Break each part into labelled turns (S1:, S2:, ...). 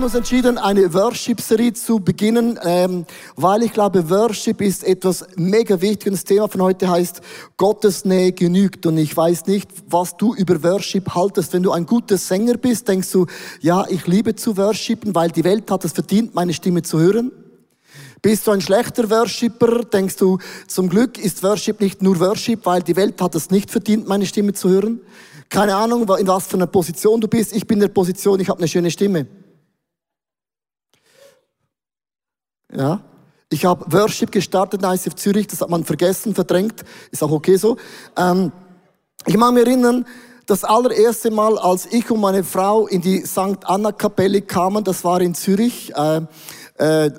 S1: haben uns entschieden, eine Worship-Serie zu beginnen, ähm, weil ich glaube, Worship ist etwas mega wichtiges. Das Thema von heute heißt, Gottes Nähe genügt. Und ich weiß nicht, was du über Worship haltest. Wenn du ein guter Sänger bist, denkst du, ja, ich liebe zu worshipen, weil die Welt hat es verdient, meine Stimme zu hören. Bist du ein schlechter Worshipper, denkst du, zum Glück ist Worship nicht nur Worship, weil die Welt hat es nicht verdient, meine Stimme zu hören. Keine Ahnung, in was für einer Position du bist. Ich bin in der Position, ich habe eine schöne Stimme. Ja. Ich habe Worship gestartet in ICF Zürich, das hat man vergessen, verdrängt, ist auch okay so. Ähm, ich mag mich erinnern, das allererste Mal, als ich und meine Frau in die St. Anna Kapelle kamen, das war in Zürich, äh, äh,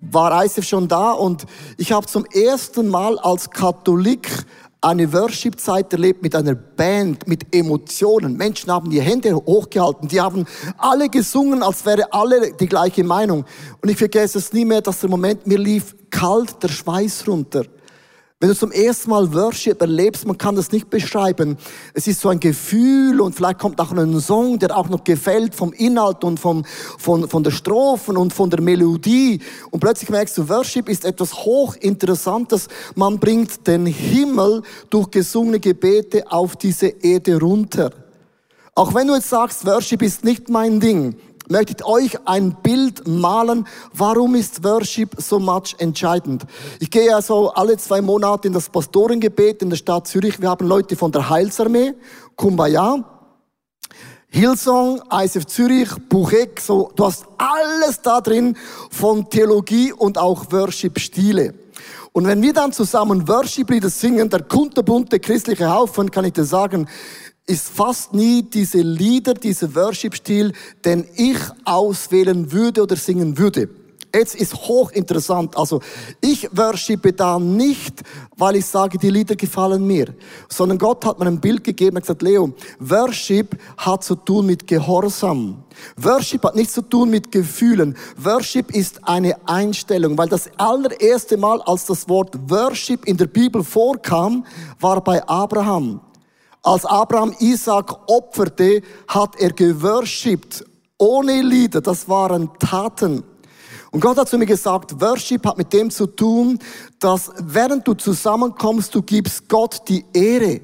S1: war ICF schon da und ich habe zum ersten Mal als Katholik eine Worship-Zeit erlebt mit einer Band, mit Emotionen. Menschen haben die Hände hochgehalten, die haben alle gesungen, als wäre alle die gleiche Meinung. Und ich vergesse es nie mehr, dass der Moment mir lief kalt der Schweiß runter. Wenn du zum ersten Mal Worship erlebst, man kann das nicht beschreiben. Es ist so ein Gefühl und vielleicht kommt auch ein Song, der auch noch gefällt vom Inhalt und vom, von, von der Strophen und von der Melodie. Und plötzlich merkst du, Worship ist etwas hochinteressantes. Man bringt den Himmel durch gesungene Gebete auf diese Erde runter. Auch wenn du jetzt sagst, Worship ist nicht mein Ding, möchte ich euch ein Bild malen, warum ist Worship so much entscheidend. Ich gehe also alle zwei Monate in das Pastorengebet in der Stadt Zürich. Wir haben Leute von der Heilsarmee, Kumbaya, Hillsong, ISF Zürich, Buchek, so, du hast alles da drin von Theologie und auch Worship-Stile. Und wenn wir dann zusammen Worship-Lieder singen, der kunterbunte christliche Haufen, kann ich dir sagen, ist fast nie diese Lieder, dieser Worship-Stil, den ich auswählen würde oder singen würde. Jetzt ist hochinteressant. Also, ich worshipe da nicht, weil ich sage, die Lieder gefallen mir, sondern Gott hat mir ein Bild gegeben und gesagt, Leo, Worship hat zu tun mit Gehorsam. Worship hat nichts zu tun mit Gefühlen. Worship ist eine Einstellung, weil das allererste Mal, als das Wort Worship in der Bibel vorkam, war bei Abraham. Als Abraham Isaac opferte, hat er geworshipped. Ohne Lieder, das waren Taten. Und Gott hat zu mir gesagt, Worship hat mit dem zu tun, dass während du zusammenkommst, du gibst Gott die Ehre.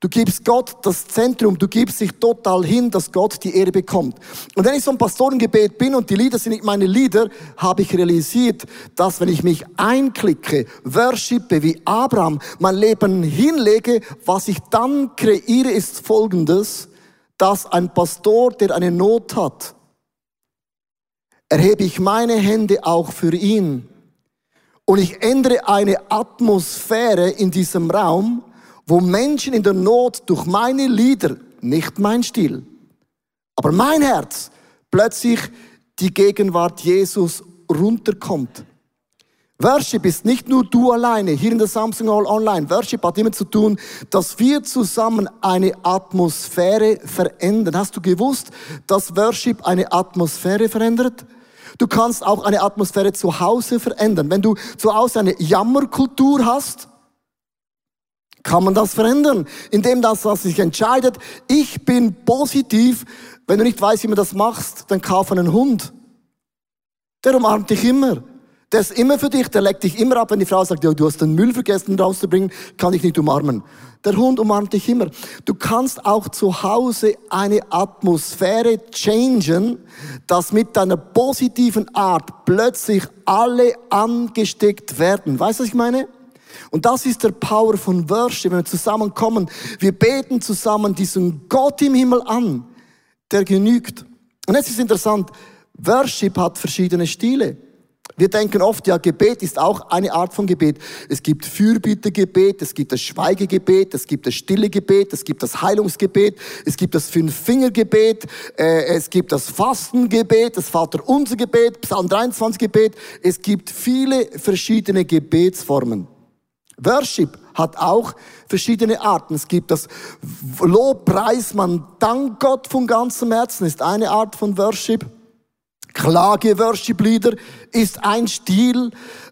S1: Du gibst Gott das Zentrum, du gibst dich total hin, dass Gott die Ehre bekommt. Und wenn ich so ein Pastorengebet bin und die Lieder sind nicht meine Lieder, habe ich realisiert, dass wenn ich mich einklicke, worshipe wie Abraham, mein Leben hinlege, was ich dann kreiere, ist folgendes, dass ein Pastor, der eine Not hat, erhebe ich meine Hände auch für ihn. Und ich ändere eine Atmosphäre in diesem Raum, wo Menschen in der Not durch meine Lieder, nicht mein Stil, aber mein Herz, plötzlich die Gegenwart Jesus runterkommt. Worship ist nicht nur du alleine, hier in der Samsung Hall Online. Worship hat immer zu tun, dass wir zusammen eine Atmosphäre verändern. Hast du gewusst, dass Worship eine Atmosphäre verändert? Du kannst auch eine Atmosphäre zu Hause verändern. Wenn du zu Hause eine Jammerkultur hast, kann man das verändern, indem das, was sich entscheidet, ich bin positiv. Wenn du nicht weißt, wie man das machst, dann kauf einen Hund. Der umarmt dich immer. Der ist immer für dich, der leckt dich immer ab, wenn die Frau sagt, ja, du hast den Müll vergessen rauszubringen, kann ich nicht umarmen. Der Hund umarmt dich immer. Du kannst auch zu Hause eine Atmosphäre changen, dass mit deiner positiven Art plötzlich alle angesteckt werden. Weißt du, was ich meine? Und das ist der Power von Worship, wenn wir zusammenkommen. Wir beten zusammen diesen Gott im Himmel an, der genügt. Und es ist interessant, Worship hat verschiedene Stile. Wir denken oft, ja, Gebet ist auch eine Art von Gebet. Es gibt Fürbittegebet, es gibt das Schweigegebet, es gibt das stille Gebet, es gibt das Heilungsgebet, es gibt das Fünf-Finger-Gebet, äh, es gibt das Fastengebet, das Vaterunser-Gebet, Psalm 23-Gebet. Es gibt viele verschiedene Gebetsformen. Worship hat auch verschiedene Arten. Es gibt das Lobpreis, man dankt Gott von ganzem Herzen, ist eine Art von Worship. Klage-Worship-Lieder ist ein Stil.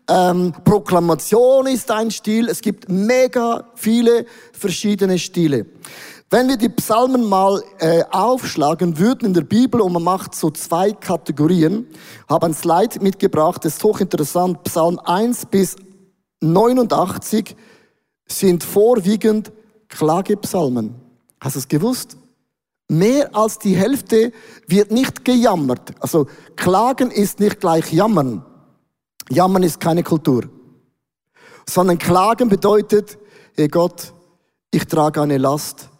S1: Ähm, Proklamation ist ein Stil. Es gibt mega viele verschiedene Stile. Wenn wir die Psalmen mal äh, aufschlagen würden in der Bibel und man macht so zwei Kategorien, habe ein Slide mitgebracht, das ist hochinteressant. Psalm 1 bis 89 sind vorwiegend Klagepsalmen. Hast du es gewusst? Mehr als die Hälfte wird nicht gejammert. Also Klagen ist nicht gleich Jammern. Jammern ist keine Kultur. Sondern Klagen bedeutet, hey Gott, ich trage eine Last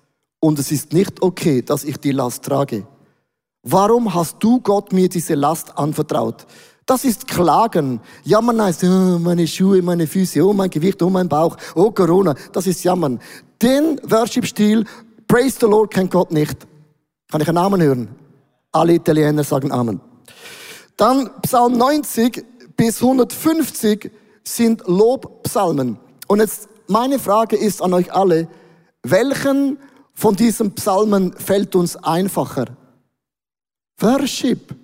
S1: und es ist nicht okay, dass ich die Last trage. Warum hast du Gott mir diese Last anvertraut? Das ist Klagen. Jammern heißt, oh, meine Schuhe, meine Füße, oh, mein Gewicht, oh, mein Bauch, oh, Corona. Das ist Jammern. Den Worship-Stil, Praise the Lord, kennt Gott nicht. Kann ich einen Namen hören? Alle Italiener sagen Amen. Dann Psalm 90 bis 150 sind Lobpsalmen. Und jetzt meine Frage ist an euch alle, welchen von diesen Psalmen fällt uns einfacher? Worship.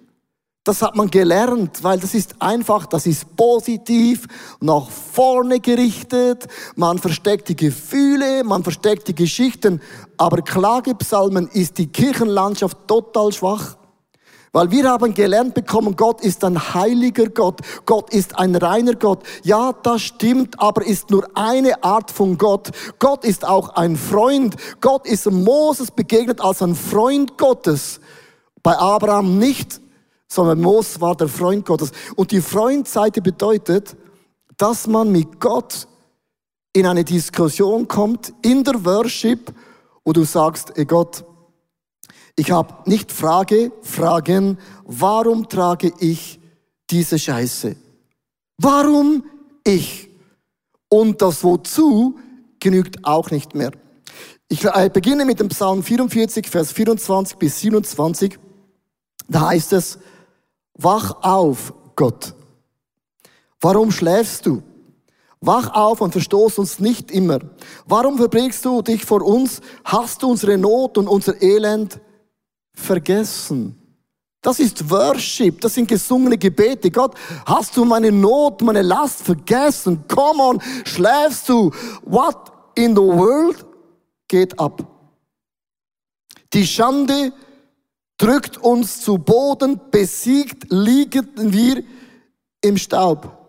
S1: Das hat man gelernt, weil das ist einfach, das ist positiv, nach vorne gerichtet, man versteckt die Gefühle, man versteckt die Geschichten, aber Klagepsalmen ist die Kirchenlandschaft total schwach. Weil wir haben gelernt bekommen, Gott ist ein heiliger Gott, Gott ist ein reiner Gott. Ja, das stimmt, aber ist nur eine Art von Gott. Gott ist auch ein Freund. Gott ist Moses begegnet als ein Freund Gottes. Bei Abraham nicht sondern Moses war der Freund Gottes. Und die Freundseite bedeutet, dass man mit Gott in eine Diskussion kommt, in der Worship, wo du sagst, ey Gott, ich habe nicht Frage, Fragen, warum trage ich diese Scheiße? Warum ich? Und das Wozu genügt auch nicht mehr. Ich äh, beginne mit dem Psalm 44, Vers 24 bis 27. Da heißt es, Wach auf, Gott. Warum schläfst du? Wach auf und verstoß uns nicht immer. Warum verbringst du dich vor uns? Hast du unsere Not und unser Elend vergessen? Das ist Worship, das sind gesungene Gebete. Gott, hast du meine Not, meine Last vergessen? Come on, schläfst du? What in the world geht ab? Die Schande drückt uns zu Boden, besiegt liegen wir im Staub.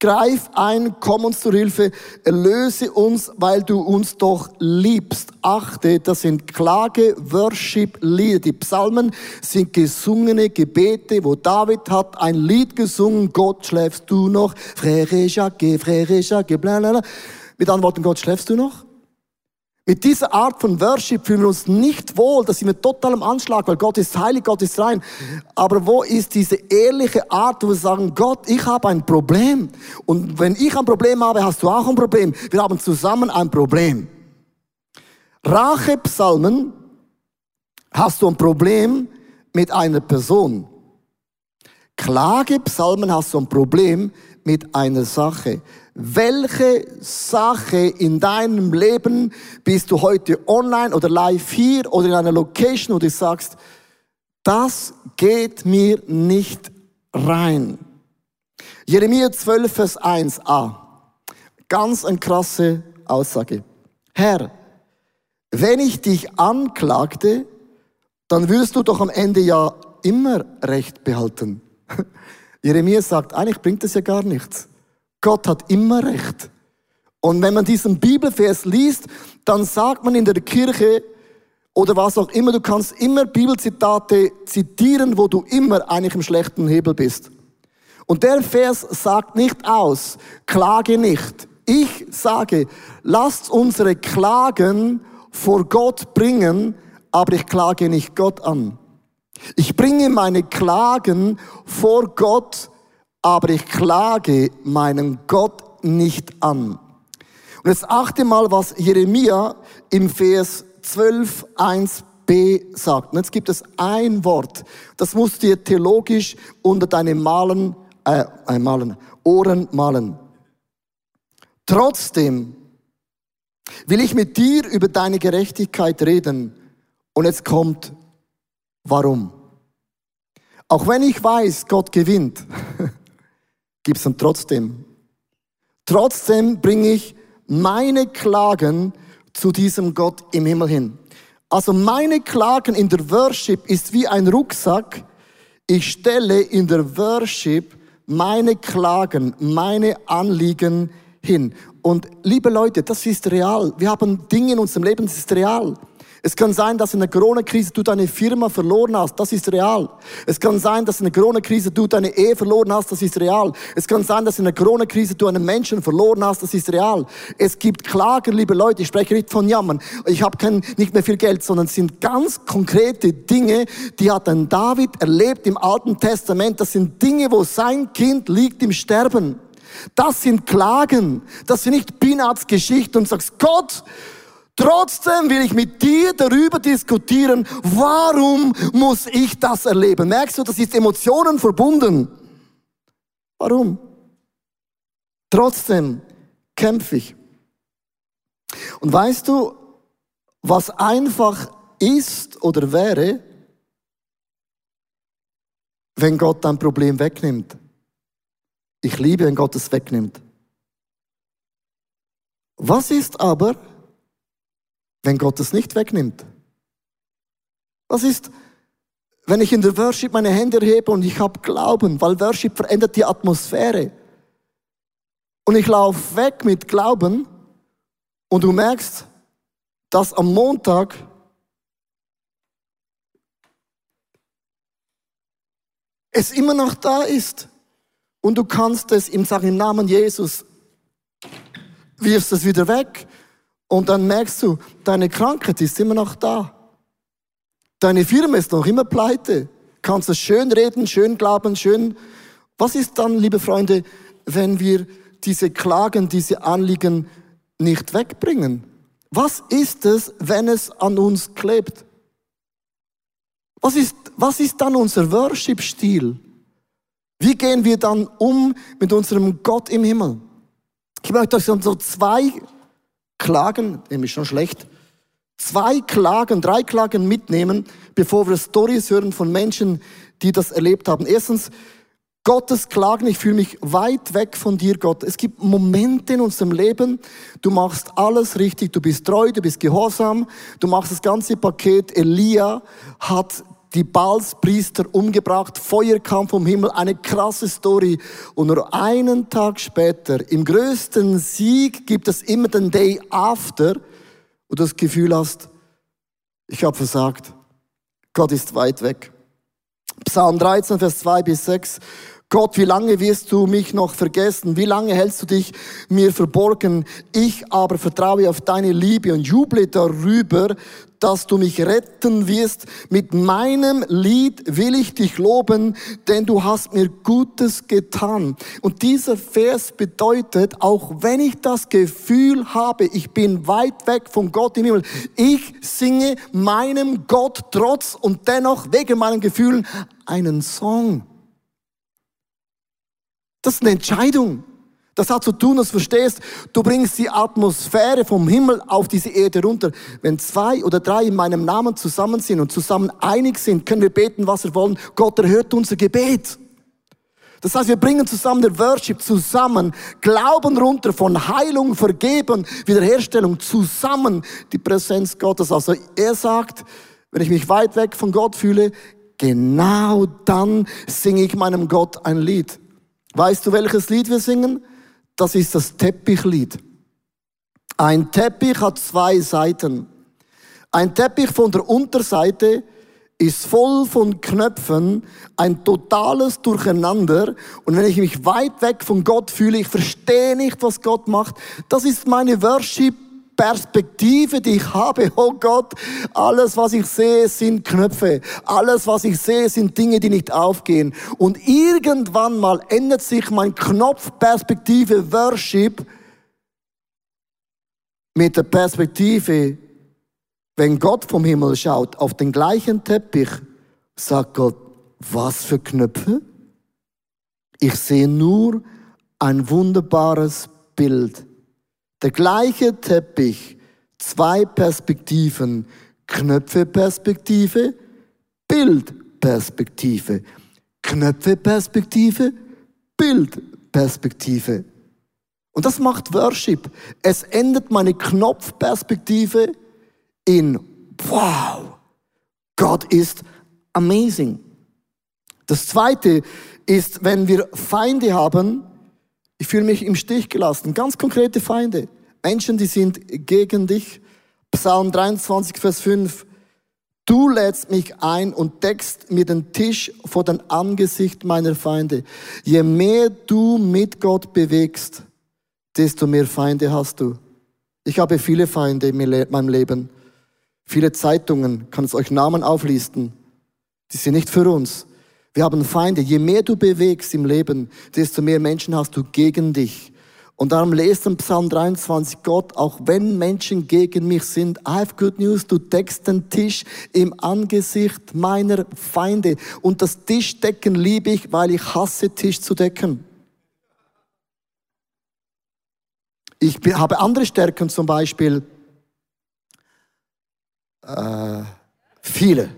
S1: Greif ein, komm uns zur Hilfe, erlöse uns, weil du uns doch liebst. Achte, das sind Klage, Worship, Lieder. Die Psalmen sind gesungene Gebete, wo David hat ein Lied gesungen, Gott schläfst du noch, Frère Jacques, Frère Jacques, bla, bla, bla. Mit Antworten, Gott schläfst du noch? Mit dieser Art von Worship fühlen wir uns nicht wohl, da sind wir total im Anschlag, weil Gott ist heilig, Gott ist rein. Aber wo ist diese ehrliche Art, wo wir sagen, Gott, ich habe ein Problem. Und wenn ich ein Problem habe, hast du auch ein Problem. Wir haben zusammen ein Problem. Rachepsalmen hast du ein Problem mit einer Person. Klagepsalmen hast du ein Problem mit einer Sache. Welche Sache in deinem Leben bist du heute online oder live hier oder in einer Location, wo du sagst, das geht mir nicht rein. Jeremia 12, Vers 1a. Ganz eine krasse Aussage. Herr, wenn ich dich anklagte, dann wirst du doch am Ende ja immer Recht behalten. Jeremia sagt, eigentlich bringt es ja gar nichts. Gott hat immer Recht. Und wenn man diesen Bibelvers liest, dann sagt man in der Kirche oder was auch immer, du kannst immer Bibelzitate zitieren, wo du immer eigentlich im schlechten Hebel bist. Und der Vers sagt nicht aus, klage nicht. Ich sage, lasst unsere Klagen vor Gott bringen, aber ich klage nicht Gott an. Ich bringe meine Klagen vor Gott, aber ich klage meinen Gott nicht an. Und jetzt achte mal, was Jeremia im Vers 12, 1b sagt. Und jetzt gibt es ein Wort, das musst du dir theologisch unter deine Malen, äh, äh, Malen, Ohren malen. Trotzdem will ich mit dir über deine Gerechtigkeit reden. Und jetzt kommt, warum? Auch wenn ich weiß, Gott gewinnt, gibt es dann trotzdem. Trotzdem bringe ich meine Klagen zu diesem Gott im Himmel hin. Also meine Klagen in der Worship ist wie ein Rucksack. Ich stelle in der Worship meine Klagen, meine Anliegen hin. Und liebe Leute, das ist real. Wir haben Dinge in unserem Leben, das ist real. Es kann sein, dass in der Corona-Krise du deine Firma verloren hast, das ist real. Es kann sein, dass in der Corona-Krise du deine Ehe verloren hast, das ist real. Es kann sein, dass in der Corona-Krise du einen Menschen verloren hast, das ist real. Es gibt Klagen, liebe Leute, ich spreche nicht von Jammern. Ich habe kein, nicht mehr viel Geld, sondern es sind ganz konkrete Dinge, die hat ein David erlebt im Alten Testament. Das sind Dinge, wo sein Kind liegt im Sterben. Das sind Klagen. Das sind nicht Peanuts Geschichten und sagst, Gott, Trotzdem will ich mit dir darüber diskutieren, warum muss ich das erleben? Merkst du, das ist Emotionen verbunden. Warum? Trotzdem kämpfe ich. Und weißt du, was einfach ist oder wäre, wenn Gott ein Problem wegnimmt? Ich liebe, wenn Gott es wegnimmt. Was ist aber, wenn Gott es nicht wegnimmt? Was ist, wenn ich in der Worship meine Hände erhebe und ich habe Glauben, weil Worship verändert die Atmosphäre. Und ich laufe weg mit Glauben und du merkst, dass am Montag es immer noch da ist. Und du kannst es ihm sagen, im Namen Jesus, wirfst es wieder weg. Und dann merkst du, deine Krankheit ist immer noch da. Deine Firma ist noch immer pleite. Kannst es schön reden, schön glauben, schön. Was ist dann, liebe Freunde, wenn wir diese Klagen, diese Anliegen nicht wegbringen? Was ist es, wenn es an uns klebt? Was ist, was ist dann unser Worship-Stil? Wie gehen wir dann um mit unserem Gott im Himmel? Ich möchte euch so zwei Klagen, nämlich schon schlecht, zwei Klagen, drei Klagen mitnehmen, bevor wir Stories hören von Menschen, die das erlebt haben. Erstens, Gottes Klagen, ich fühle mich weit weg von dir, Gott. Es gibt Momente in unserem Leben, du machst alles richtig, du bist treu, du bist gehorsam, du machst das ganze Paket. Elia hat die Balspriester umgebracht, Feuer kam vom Himmel, eine krasse Story. Und nur einen Tag später, im größten Sieg gibt es immer den Day After, wo du das Gefühl hast, ich habe versagt. Gott ist weit weg. Psalm 13, Vers 2 bis 6. Gott, wie lange wirst du mich noch vergessen? Wie lange hältst du dich mir verborgen? Ich aber vertraue auf deine Liebe und juble darüber, dass du mich retten wirst. Mit meinem Lied will ich dich loben, denn du hast mir Gutes getan. Und dieser Vers bedeutet, auch wenn ich das Gefühl habe, ich bin weit weg von Gott im Himmel, ich singe meinem Gott trotz und dennoch wegen meinen Gefühlen einen Song. Das ist eine Entscheidung. Das hat zu tun, dass du verstehst, du bringst die Atmosphäre vom Himmel auf diese Erde runter. Wenn zwei oder drei in meinem Namen zusammen sind und zusammen einig sind, können wir beten, was wir wollen. Gott erhört unser Gebet. Das heißt, wir bringen zusammen der Worship zusammen, Glauben runter von Heilung, Vergeben, Wiederherstellung zusammen die Präsenz Gottes. Also er sagt, wenn ich mich weit weg von Gott fühle, genau dann singe ich meinem Gott ein Lied. Weißt du, welches Lied wir singen? Das ist das Teppichlied. Ein Teppich hat zwei Seiten. Ein Teppich von der Unterseite ist voll von Knöpfen, ein totales Durcheinander. Und wenn ich mich weit weg von Gott fühle, ich verstehe nicht, was Gott macht, das ist meine Worship Perspektive, die ich habe, oh Gott, alles, was ich sehe, sind Knöpfe. Alles, was ich sehe, sind Dinge, die nicht aufgehen. Und irgendwann mal ändert sich mein Knopfperspektive Worship mit der Perspektive, wenn Gott vom Himmel schaut, auf den gleichen Teppich, sagt Gott, was für Knöpfe? Ich sehe nur ein wunderbares Bild der gleiche Teppich, zwei Perspektiven, Knöpfeperspektive, Bildperspektive, Knöpfeperspektive, Bildperspektive. Und das macht Worship. Es ändert meine Knopfperspektive in wow, Gott ist amazing. Das zweite ist, wenn wir Feinde haben, ich fühle mich im Stich gelassen, ganz konkrete Feinde. Menschen, die sind gegen dich. Psalm 23, Vers 5. Du lädst mich ein und deckst mir den Tisch vor dem Angesicht meiner Feinde. Je mehr du mit Gott bewegst, desto mehr Feinde hast du. Ich habe viele Feinde in meinem Leben. Viele Zeitungen, kann es euch Namen auflisten. Die sind nicht für uns. Wir haben Feinde. Je mehr du bewegst im Leben, desto mehr Menschen hast du gegen dich. Und darum lest im Psalm 23, Gott, auch wenn Menschen gegen mich sind, I have good news, du deckst den Tisch im Angesicht meiner Feinde. Und das Tischdecken liebe ich, weil ich hasse Tisch zu decken. Ich habe andere Stärken, zum Beispiel äh, viele.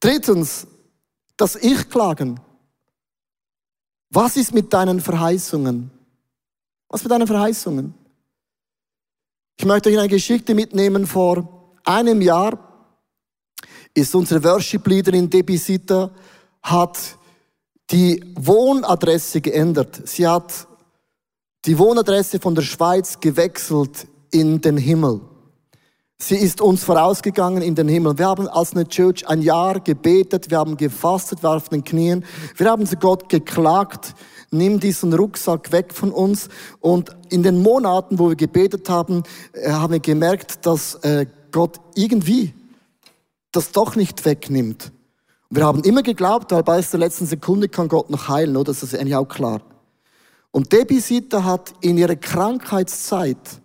S1: Drittens, das Ich-Klagen. Was ist mit deinen Verheißungen? Was mit deinen Verheißungen? Ich möchte euch eine Geschichte mitnehmen. Vor einem Jahr ist unsere Worship-Leaderin Debbie Sitter, hat die Wohnadresse geändert. Sie hat die Wohnadresse von der Schweiz gewechselt in den Himmel. Sie ist uns vorausgegangen in den Himmel. Wir haben als eine Church ein Jahr gebetet, wir haben gefastet, wir auf den Knien. Wir haben zu Gott geklagt, nimm diesen Rucksack weg von uns. Und in den Monaten, wo wir gebetet haben, äh, haben wir gemerkt, dass äh, Gott irgendwie das doch nicht wegnimmt. Wir haben immer geglaubt, weil bei der letzten Sekunde kann Gott noch heilen, oder? Das ist eigentlich auch klar. Und Debbie Sitter hat in ihrer Krankheitszeit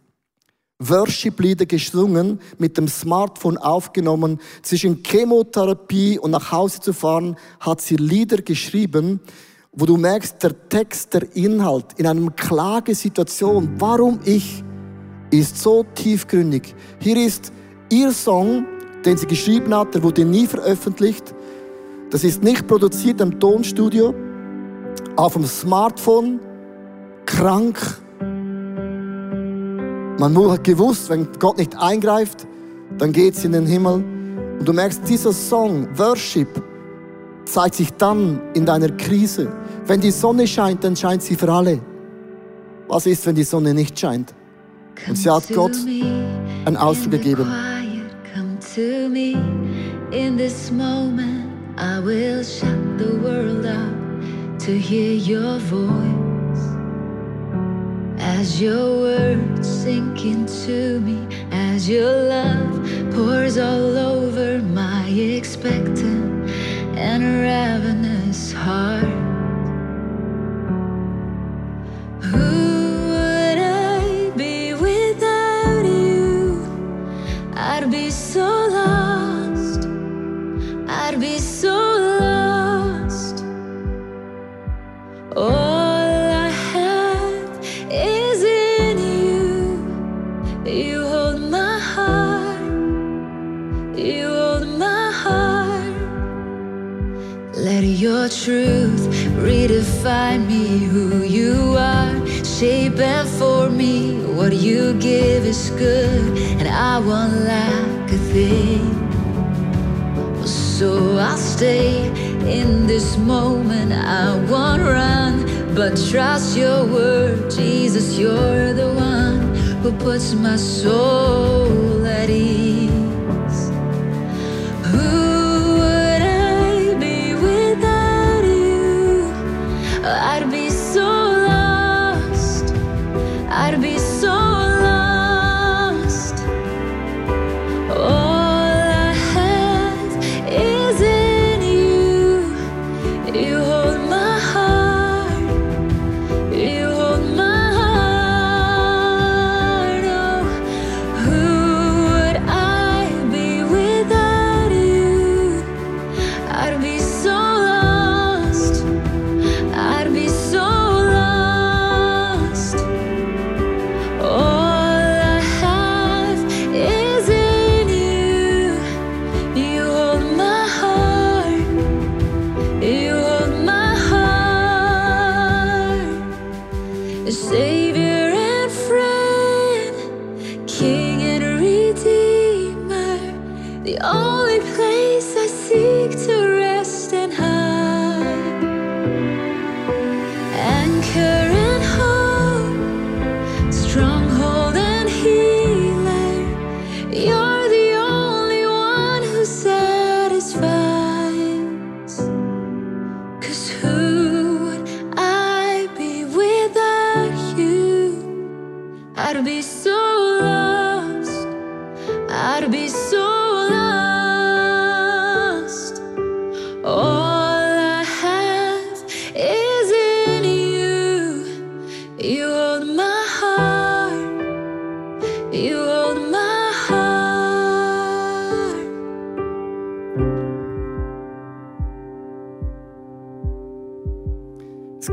S1: Worship-Lieder gesungen, mit dem Smartphone aufgenommen. Zwischen Chemotherapie und nach Hause zu fahren, hat sie Lieder geschrieben, wo du merkst, der Text, der Inhalt in einer Klagesituation, warum ich, ist so tiefgründig. Hier ist ihr Song, den sie geschrieben hat, der wurde nie veröffentlicht. Das ist nicht produziert im Tonstudio, auf dem Smartphone, krank, man hat gewusst, wenn Gott nicht eingreift, dann geht's in den Himmel. Und du merkst, dieser Song, Worship, zeigt sich dann in deiner Krise. Wenn die Sonne scheint, dann scheint sie für alle. Was ist, wenn die Sonne nicht scheint? Und sie hat Gott einen Ausdruck gegeben. In this moment, I will shut the world up to hear your voice. As your words sink into me, as your love pours all over my expectant and ravenous heart. Who would I be without you? I'd be so lost. I'd be so and for me. What you give is good and i won't lack a thing. So i'll stay in this moment. I won't run but trust your word. Jesus you're the one who puts my soul at ease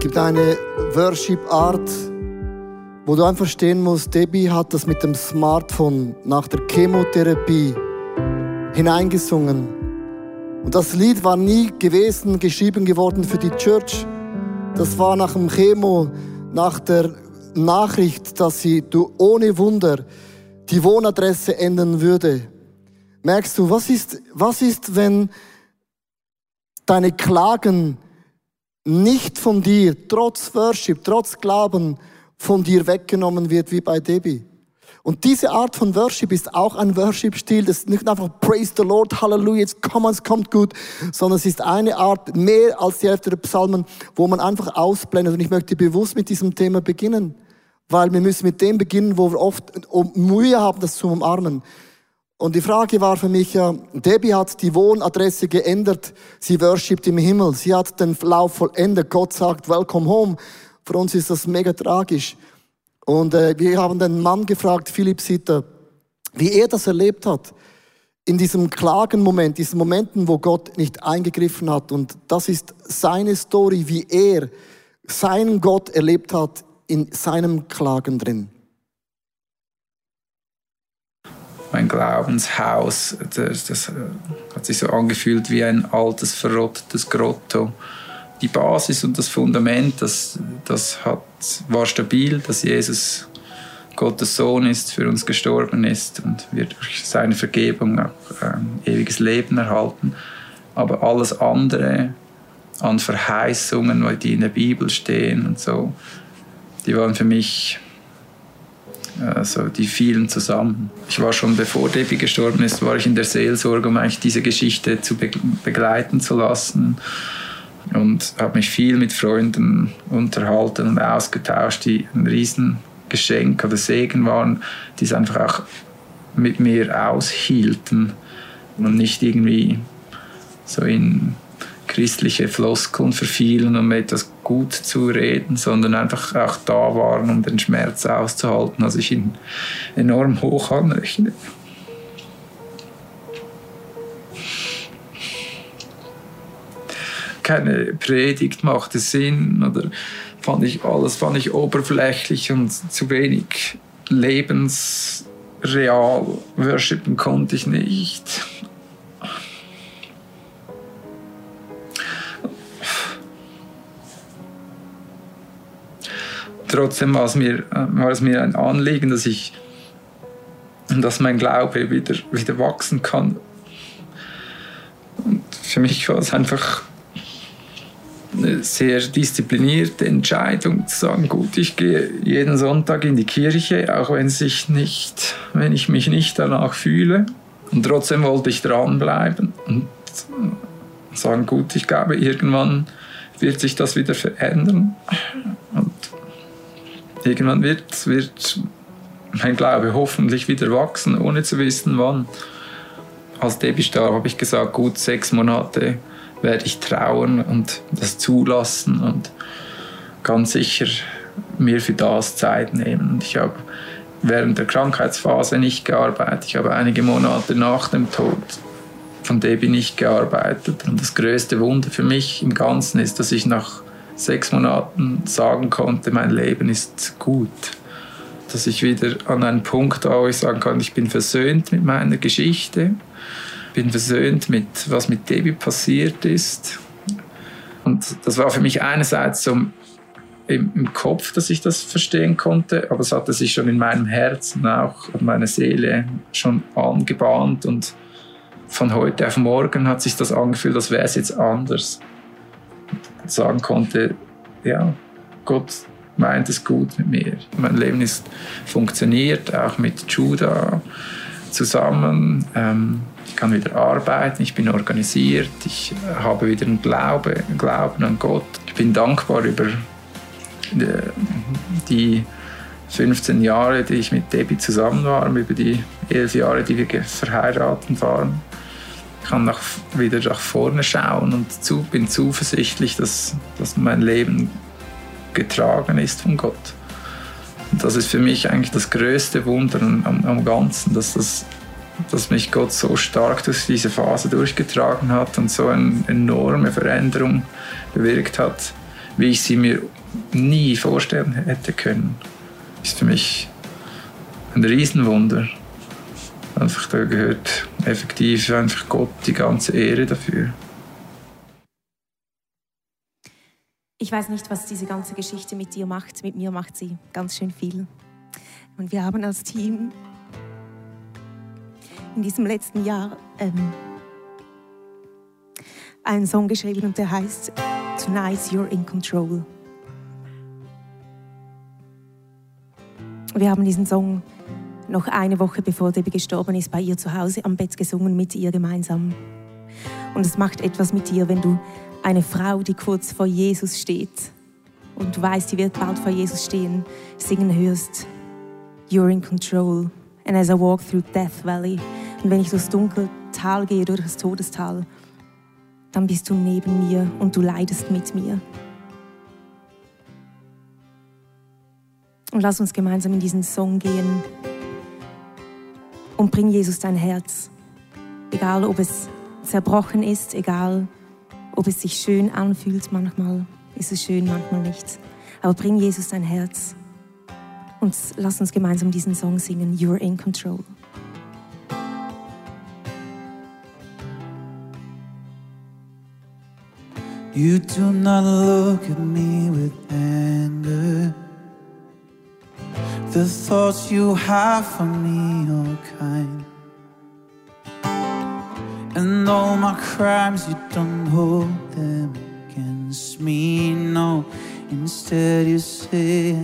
S1: deine Worship-Art, wo du einfach verstehen musst, Debbie hat das mit dem Smartphone nach der Chemotherapie hineingesungen. Und das Lied war nie gewesen, geschrieben geworden für die Church. Das war nach dem Chemo, nach der Nachricht, dass sie du ohne Wunder die Wohnadresse ändern würde. Merkst du, was ist, was ist, wenn deine Klagen nicht von dir, trotz Worship, trotz Glauben, von dir weggenommen wird, wie bei Debbie? Und diese Art von Worship ist auch ein Worship-Stil. Das ist nicht einfach Praise the Lord, Halleluja, jetzt komm, es kommt gut, sondern es ist eine Art mehr als die Hälfte der Psalmen, wo man einfach ausblendet. Und ich möchte bewusst mit diesem Thema beginnen, weil wir müssen mit dem beginnen, wo wir oft Mühe haben, das zu umarmen. Und die Frage war für mich ja, Debbie hat die Wohnadresse geändert, sie worshipt im Himmel, sie hat den Lauf vollendet, Gott sagt, welcome home. Für uns ist das mega tragisch. Und äh, wir haben den Mann gefragt, Philipp Sitter, wie er das erlebt hat. In diesem Klagenmoment, diesen Momenten, wo Gott nicht eingegriffen hat. Und das ist seine Story, wie er seinen Gott erlebt hat in seinem Klagen drin.
S2: Mein Glaubenshaus, das, das hat sich so angefühlt wie ein altes, verrottetes Grotto die Basis und das Fundament, das, das hat, war stabil, dass Jesus Gottes Sohn ist, für uns gestorben ist und wir durch seine Vergebung auch ähm, ewiges Leben erhalten. Aber alles andere an Verheißungen, die in der Bibel stehen und so, die waren für mich also die fielen zusammen. Ich war schon, bevor Debbie gestorben ist, war ich in der Seelsorge, um eigentlich diese Geschichte zu begleiten zu lassen und habe mich viel mit Freunden unterhalten und ausgetauscht, die ein Riesengeschenk oder Segen waren, die es einfach auch mit mir aushielten und nicht irgendwie so in christliche Floskeln verfielen, um etwas gut zu reden, sondern einfach auch da waren, um den Schmerz auszuhalten, was ich ihnen enorm hoch anrechne. keine Predigt machte Sinn oder fand ich alles fand ich oberflächlich und zu wenig lebensreal. Worshipen konnte ich nicht. Trotzdem war es mir, war es mir ein Anliegen, dass ich, dass mein Glaube wieder, wieder wachsen kann. Und für mich war es einfach eine sehr disziplinierte Entscheidung zu sagen, gut, ich gehe jeden Sonntag in die Kirche, auch wenn, sich nicht, wenn ich mich nicht danach fühle. Und trotzdem wollte ich dranbleiben und sagen, gut, ich glaube, irgendwann wird sich das wieder verändern. Und irgendwann wird, wird mein Glaube hoffentlich wieder wachsen, ohne zu wissen wann. Als Debbie starb, habe ich gesagt, gut, sechs Monate werde ich trauern und das zulassen und ganz sicher mir für das Zeit nehmen. Und ich habe während der Krankheitsphase nicht gearbeitet. Ich habe einige Monate nach dem Tod von Debbie nicht gearbeitet. Und das größte Wunder für mich im Ganzen ist, dass ich nach sechs Monaten sagen konnte, mein Leben ist gut. Dass ich wieder an einen Punkt war, wo ich sagen kann, ich bin versöhnt mit meiner Geschichte bin versöhnt mit, was mit Debbie passiert ist. Und das war für mich einerseits so im, Kopf, dass ich das verstehen konnte, aber es hatte sich schon in meinem Herzen auch und meiner Seele schon angebahnt und von heute auf morgen hat sich das angefühlt, als wäre es jetzt anders. Sagen konnte, ja, Gott meint es gut mit mir. Mein Leben ist funktioniert, auch mit Judah zusammen. Ähm, ich kann wieder arbeiten, ich bin organisiert, ich habe wieder einen Glaube, einen Glauben an Gott. Ich bin dankbar über die 15 Jahre, die ich mit Debbie zusammen war, über die 11 Jahre, die wir verheiratet waren. Kann nach, wieder nach vorne schauen und zu, bin zuversichtlich, dass, dass mein Leben getragen ist von Gott. Und das ist für mich eigentlich das größte Wunder am, am Ganzen, dass das dass mich Gott so stark durch diese Phase durchgetragen hat und so eine enorme Veränderung bewirkt hat, wie ich sie mir nie vorstellen hätte können. Ist für mich ein Riesenwunder. Einfach da gehört effektiv einfach Gott die ganze Ehre dafür.
S3: Ich weiß nicht, was diese ganze Geschichte mit dir macht. Mit mir macht sie ganz schön viel. Und wir haben als Team in diesem letzten Jahr ähm, einen Song geschrieben und der heißt Tonight You're in Control. Wir haben diesen Song noch eine Woche bevor Debbie gestorben ist, bei ihr zu Hause am Bett gesungen mit ihr gemeinsam. Und es macht etwas mit dir, wenn du eine Frau, die kurz vor Jesus steht und du weißt, die wird bald vor Jesus stehen, singen hörst. You're in control. And as I walk through Death Valley, und wenn ich durchs dunkle Tal gehe, durch das Todestal, dann bist du neben mir und du leidest mit mir. Und lass uns gemeinsam in diesen Song gehen und bring Jesus dein Herz. Egal, ob es zerbrochen ist, egal, ob es sich schön anfühlt, manchmal ist es schön, manchmal nicht. Aber bring Jesus dein Herz und lass uns gemeinsam diesen Song singen, You're in Control.
S4: You do not look at me with anger. The thoughts you have for me are kind. And all my crimes, you don't hold them against me. No, instead, you say,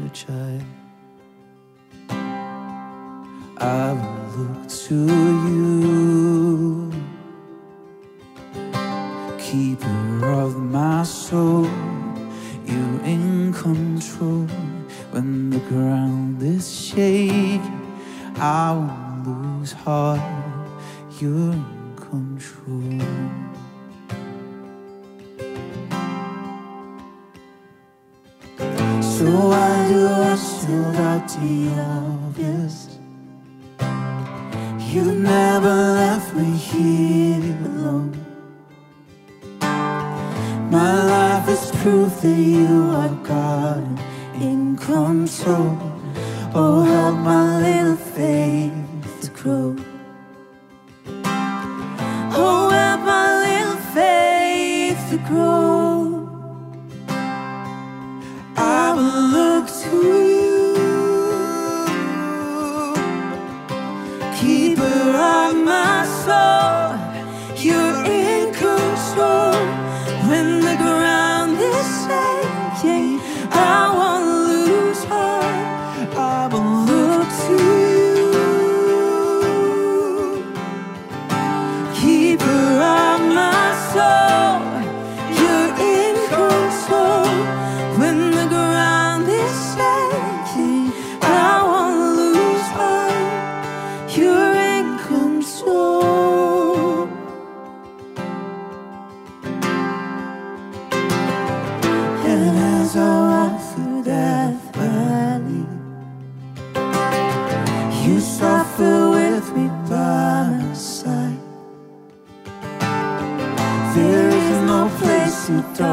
S4: your child. I will look to you, keeper of my soul. You're in control when the ground is shaking. I won't lose heart you're in control. So why do I still doubt the obvious? You never left me here alone. My life is proof that you are God control. Oh, help my little faith to grow. Oh, help my little faith to grow.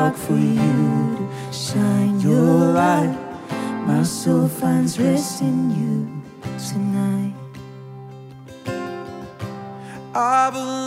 S4: Dark for you to shine your light. My soul finds rest in you tonight. I will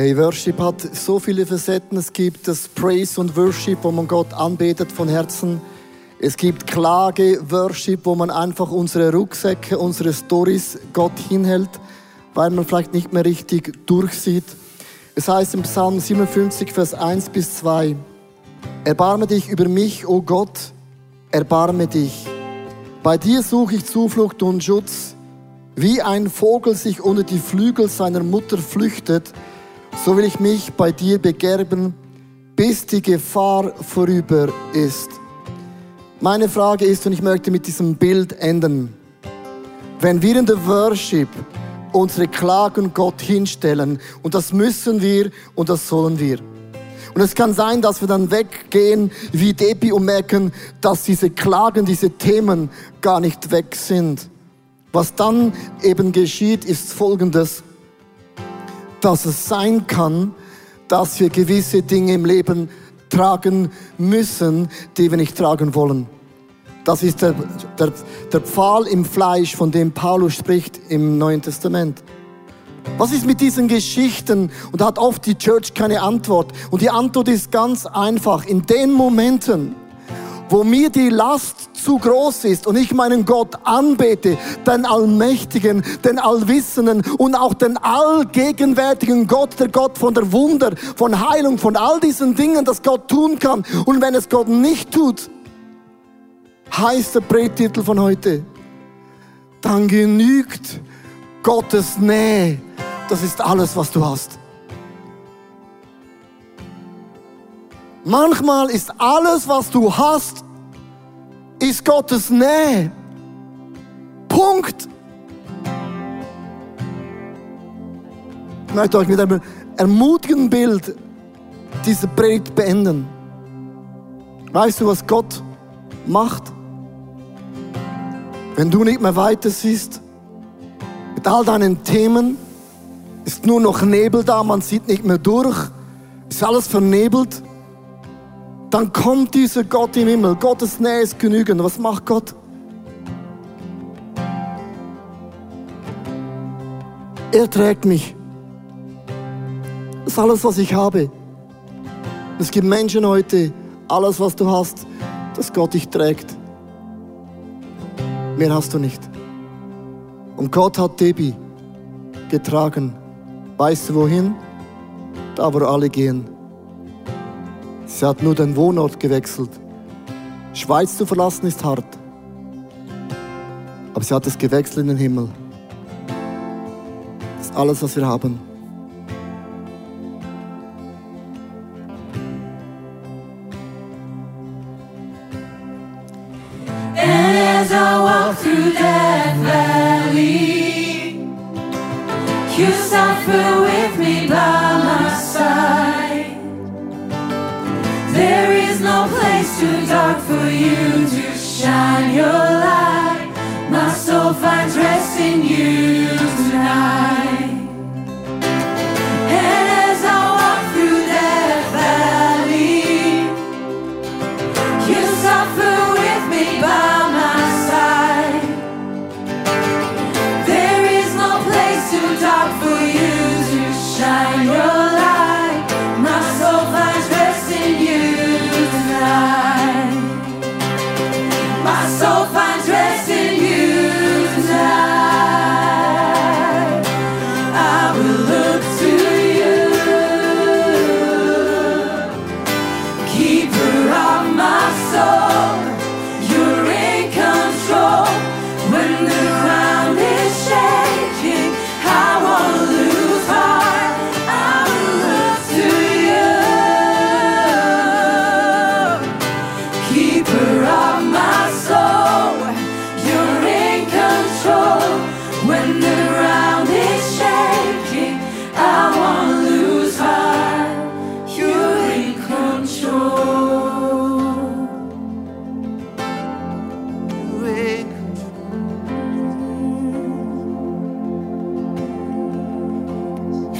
S1: Hey, Worship hat so viele Facetten. Es gibt das Praise und Worship, wo man Gott anbetet von Herzen. Es gibt Klage, Worship, wo man einfach unsere Rucksäcke, unsere Stories Gott hinhält, weil man vielleicht nicht mehr richtig durchsieht. Es heißt im Psalm 57, Vers 1 bis 2, Erbarme dich über mich, o Gott, erbarme dich. Bei dir suche ich Zuflucht und Schutz. Wie ein Vogel sich unter die Flügel seiner Mutter flüchtet, so will ich mich bei dir begerben, bis die Gefahr vorüber ist. Meine Frage ist, und ich möchte mit diesem Bild enden, wenn wir in der Worship unsere Klagen Gott hinstellen. Und das müssen wir und das sollen wir. Und es kann sein, dass wir dann weggehen wie Debbie und merken, dass diese Klagen, diese Themen gar nicht weg sind. Was dann eben geschieht, ist Folgendes, dass es sein kann, dass wir gewisse Dinge im Leben tragen müssen, die wir nicht tragen wollen. Das ist der, der, der Pfahl im Fleisch, von dem Paulus spricht im Neuen Testament. Was ist mit diesen Geschichten? Und da hat oft die Church keine Antwort. Und die Antwort ist ganz einfach. In den Momenten, wo mir die Last zu groß ist und ich meinen Gott anbete, den Allmächtigen, den Allwissenden und auch den allgegenwärtigen Gott, der Gott von der Wunder, von Heilung, von all diesen Dingen, das Gott tun kann. Und wenn es Gott nicht tut, heißt der Predigtitel von heute, dann genügt Gottes Nähe. Das ist alles, was du hast. Manchmal ist alles, was du hast, ist Gottes Nähe. Punkt. Ich möchte euch mit einem ermutigenden Bild diese Predigt beenden. Weißt du, was Gott macht? Wenn du nicht mehr weiter siehst, mit all deinen Themen, ist nur noch Nebel da, man sieht nicht mehr durch, ist alles vernebelt dann kommt dieser Gott im Himmel. Gottes Nähe ist genügend. Was macht Gott? Er trägt mich. Das ist alles, was ich habe. Es gibt Menschen heute, alles, was du hast, dass Gott dich trägt. Mehr hast du nicht. Und Gott hat Debbie getragen. Weißt du wohin? Da, wo alle gehen. Sie hat nur den Wohnort gewechselt. Schweiz zu verlassen ist hart. Aber sie hat es gewechselt in den Himmel. Das ist alles, was wir haben.
S5: As I walk through that valley, you suffer with me by too dark for you to shine your light. My soul finds rest in you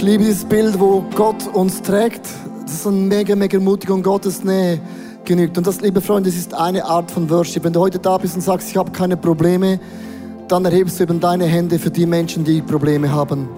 S1: liebe dieses Bild, wo Gott uns trägt. Das ist eine mega, mega Ermutigung, Gottes Nähe genügt. Und das, liebe Freunde, das ist eine Art von Worship. Wenn du heute da bist und sagst, ich habe keine Probleme, dann erhebst du eben deine Hände für die Menschen, die Probleme haben.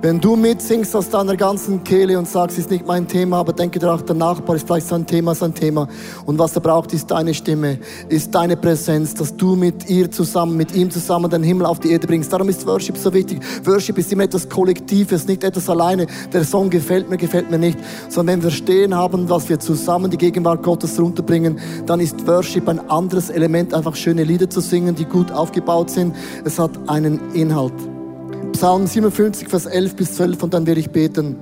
S1: Wenn du mitsingst aus deiner ganzen Kehle und sagst, es ist nicht mein Thema, aber denke dir auch, der Nachbar ist vielleicht sein Thema, sein Thema. Und was er braucht, ist deine Stimme, ist deine Präsenz, dass du mit ihr zusammen, mit ihm zusammen den Himmel auf die Erde bringst. Darum ist Worship so wichtig. Worship ist immer etwas Kollektives, nicht etwas alleine. Der Song gefällt mir, gefällt mir nicht. Sondern wenn wir stehen haben, was wir zusammen die Gegenwart Gottes runterbringen, dann ist Worship ein anderes Element, einfach schöne Lieder zu singen, die gut aufgebaut sind. Es hat einen Inhalt. Psalm 57, Vers 11 bis 12 und dann werde ich beten.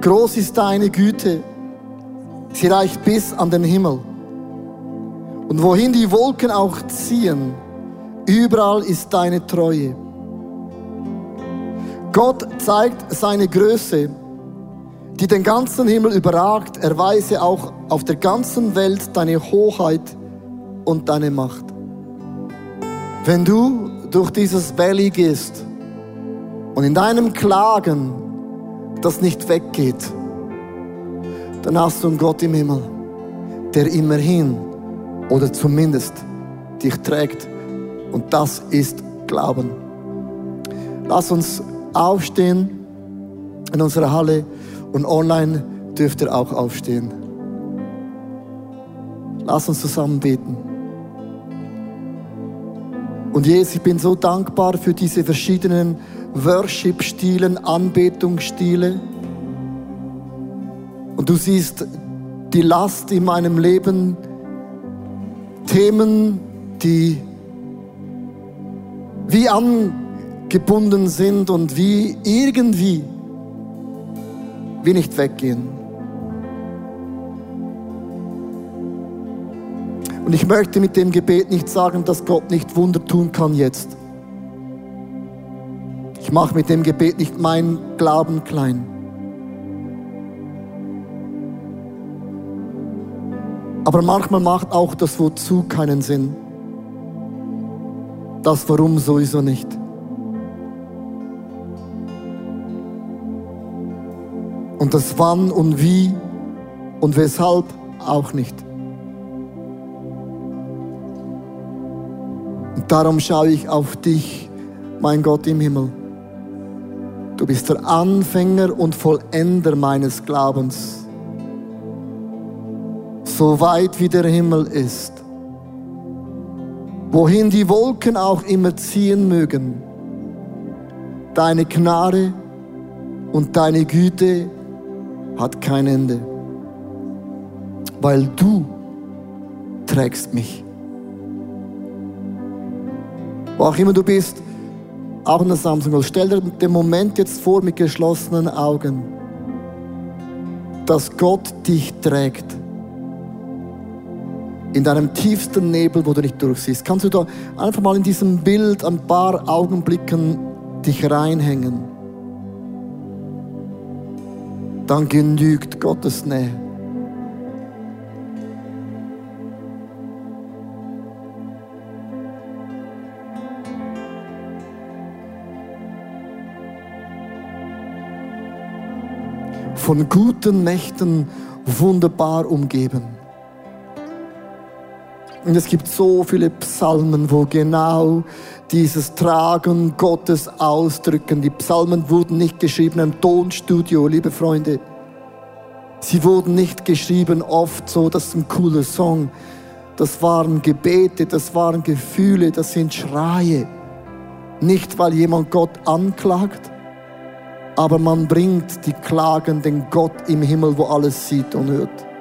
S1: Groß ist deine Güte, sie reicht bis an den Himmel. Und wohin die Wolken auch ziehen, überall ist deine Treue. Gott zeigt seine Größe, die den ganzen Himmel überragt. Erweise auch auf der ganzen Welt deine Hoheit und deine Macht. Wenn du durch dieses Valley gehst und in deinem Klagen das nicht weggeht, dann hast du einen Gott im Himmel, der immerhin oder zumindest dich trägt. Und das ist Glauben. Lass uns aufstehen in unserer Halle und online dürft ihr auch aufstehen. Lass uns zusammen beten. Und Jesus, ich bin so dankbar für diese verschiedenen Worship-Stilen, Anbetungsstile. Und du siehst die Last in meinem Leben, Themen, die wie angebunden sind und wie irgendwie wie nicht weggehen. Und ich möchte mit dem Gebet nicht sagen, dass Gott nicht Wunder tun kann jetzt. Ich mache mit dem Gebet nicht meinen Glauben klein. Aber manchmal macht auch das Wozu keinen Sinn. Das Warum sowieso nicht. Und das Wann und Wie und Weshalb auch nicht. Und darum schaue ich auf dich, mein Gott im Himmel. Du bist der Anfänger und Vollender meines Glaubens. So weit wie der Himmel ist, wohin die Wolken auch immer ziehen mögen, deine Gnade und deine Güte hat kein Ende, weil du trägst mich. Wo auch immer du bist, auch in der Samsung. Stell dir den Moment jetzt vor mit geschlossenen Augen, dass Gott dich trägt. In deinem tiefsten Nebel, wo du nicht durchsiehst. Kannst du da einfach mal in diesem Bild ein paar Augenblicken dich reinhängen? Dann genügt Gottes Nähe. Von guten Mächten wunderbar umgeben. Und es gibt so viele Psalmen, wo genau dieses Tragen Gottes ausdrücken. Die Psalmen wurden nicht geschrieben im Tonstudio, liebe Freunde. Sie wurden nicht geschrieben oft so, das ist ein cooler Song. Das waren Gebete, das waren Gefühle, das sind Schreie. Nicht, weil jemand Gott anklagt, aber man bringt die Klagen den Gott im Himmel, wo alles sieht und hört.